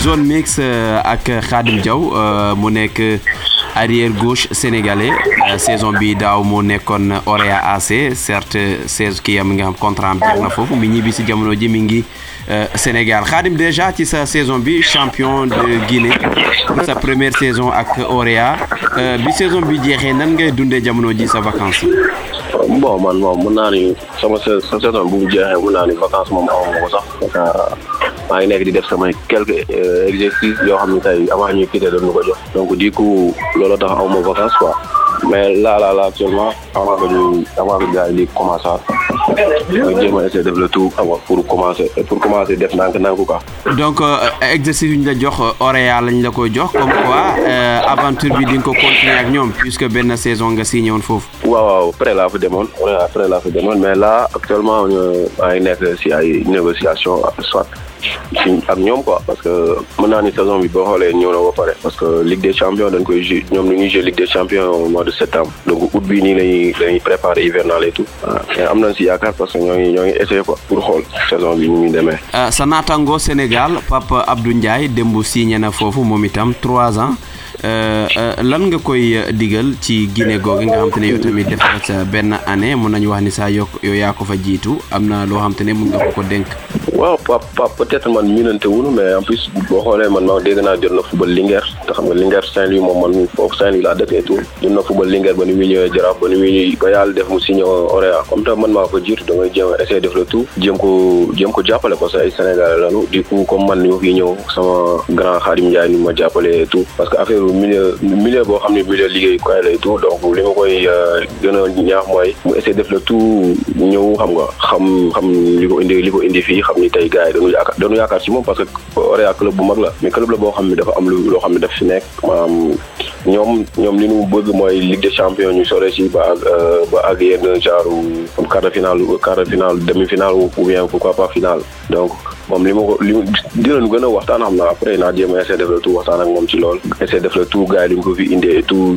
zone mix ak Khadim Diaw mu nekk arrière gauche sénégalais. Saison bi daaw moo nekkoon Orea AC certes saison kii am nga contrat na mi Sénégal. Khadim déjà ci sa saison bi champion de Guinée sa première saison ak Orea saison bi nan ngay vacances? Mu maa ngi nekk di def samay quelques exercices yoo xam ne tey avant ñuy quitté doon ko jox donc du coup loolu tax aw ma vacances quoi mais là là là actuellement avant que ñu avant que gars yi di commencé nga jéem a essayer def le tout pour commencer pour commencer def ndànk ndànk quoi. donc exercice yu ñu la jox Orea lañ la koy jox comme quoi aventure bi di nga ko continuer ak ñoom puisque benn saison nga signé woon foofu. waaw waaw après laa fa demoon Orea après laa fa demoon mais là actuellement maa ngi nekk si ay négociation soit ak ñoom quoi parce que mën naa ni saison bi boo xoolee ñëw na ba pare parce que Ligue des champions dañ koy jouer ñoom ñu ngi Ligue des champions au mois de septembre. Donc août bii nii lañuy lañuy préparer hivernal et tout. Waaw mais am nañ parce que ñoo ngi ñoo quoi pour xool saison bi ñu ngi demee. sa naataango Sénégal Pape Abdou Ndiaye démb signé na foofu moom itam trois ans lan nga koy digal ci Guinée googu nga xam te ne yow tamit def nga sa benn année mun nañu wax ni saa yokk yow yaa ko fa jiitu am na loo xam te ne mun nga ko ko dénk. waaw Pape Pape peut-être man miinante wuñu mais en plus boo xoolee man maa dégg na football Linguère. Te xam nga Linguère Saint-Louis moom man foofu Saint-Louis laa dëkk et tout. Jot na football Linguère ba ni muy ñëwee Jaraaf ba ni muy ba yàlla def mu signé Orea. Comme te man maa ko jiitu da ngay a essayer def le tout. Jéem ko jéem ko jàppale parce que ay Sénégalais lañu. Du coup comme man ma fi ñëw sama grand Khadim Ndiaye ni ma jàppale et tout. Parce que affaire milieu milieu boo xam ne milieu liggéey koy lay tout donc li ma koy gën a ñaax mooy mu essayer def le tout ñëw xam nga xam xam li ko indi li ko indi fii xam ni tey gars yi dañu yaakaar dañu yaakaar ci moom parce que Orea club bu mag la mais club la boo xam ne dafa am loo xam ne daf fi nekk maanaam ñoom ñoom li ñu bëgg mooy Ligue des champions ñu sore si ba ak ba ak yenn genre comme quart de finale quart de finale demi finale ou bien pourquoi pas finale donc moom li ma ko li dinañu gën a waxtaan xam naa après naa jéem a essayer def le tout waxtaan ak moom ci loolu essayer def le tout gars yi li mu ko fi indee et tout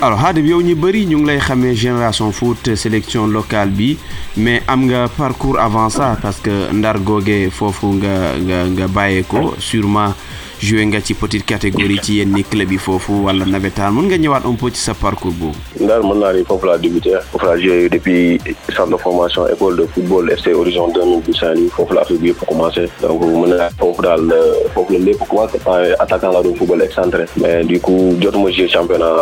alors Khadim yow ñu bëri ñu ngi lay xamee génération foot sélection locale bi mais am nga parcours avant ça parce que ndar googe foofu nga nga nga ko sûrement joué nga ci petite catégorie ci yenn club yi foofu wala navétane mën nga ñëwaat un peu ci sa parcours boobu. ndar mën naa ni foofu laa débuté foofu centre de formation de football FC Horizon 2000 bu Saint-Louis. Foofu la affaire donc mën naa foofu daal foofu la lépp attaquant doon football mais du coup jotuma joué championnat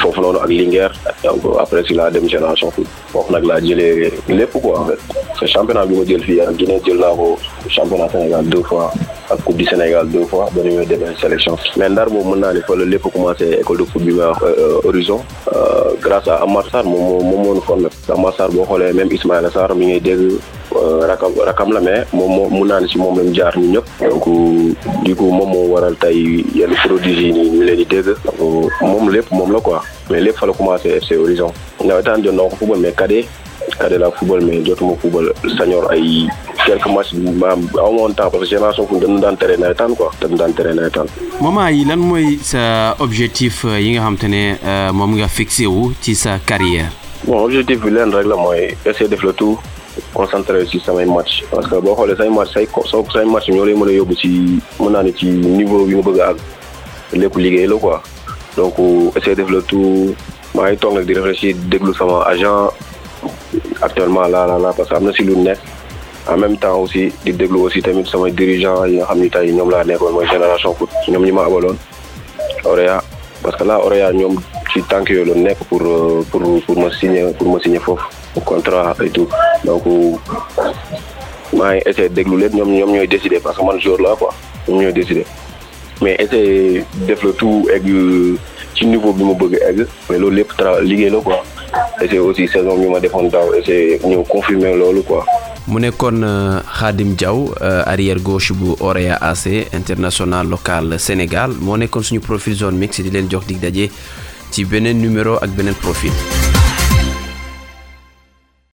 foofu noonu ak donc après si laa dem génération foofu nag laa jëlee lépp quoi championnat bi ma jël fii ak Guinée championnat Sénégal deux fois ak coupe du Sénégal deux fois ba ñu demee sélection mais ndar moom mën naa ni fa la lépp commencé école de foot bi ma wax Horizon grâce à Amar Sarr moom moom moo ñu Amar même Ismaïla Sarr mi dégg rakam la mais moom moo mun naa si moom jaar ñëpp. Donc du coup moom moo waral tey yenn produits yi ñu leen di dégg. Quoi. Mais lépp fa la commencé FC Horizon. Nawetaan jot ko football mais cadet la football mais jotuma football. Senior ay quelques matchs maanaam aw ma woon temps parce que génération fu dañu daan tere nawetaan quoi. Dañu daan tere nawetaan. moment yi lan mooy sa objectif yi nga xam te ne moom nga fixé wu ci sa carrière? bon objectif bi leen rek la mooy essayer def le tout concentré ci samay match. Parce que boo xoolee say match say say match ñoo lay mën a yóbbu ci mën naa ne ci niveau bi nga bëgg a àgg. Lépp liggéey la quoi. Donc essayer def le tout maa ngi toog nag di réfléchir déglu sama agent actuellement là là là parce que am si lu nekk. en même temps aussi di déglu aussi tamit samay dirigeant yi nga xam ni tey ñoom laa nekkoon génération foot ñoom ñi ma abaloon. Parce que là Orea ñoom ci tànk yooyu la nekk pour pour pour ma signer pour ma signer foofu contrat et tout. Donc maa ngi essayé déglu leen ñoom ñoom décider parce que man jour la quoi. Ñoom décider. Mais essayé def le tout egg ci niveau bi ma bëgg egg mais loolu quoi essayé aussi saison bi ma defoon daaw essayé ñëw confirmer loolu quoi. Mu nekkoon Khadim Diaw arrière gauche bu Orea AC international local Sénégal moo nekkoon suñu profil zone mix di leen jox dig daje ci beneen numéro ak beneen profil.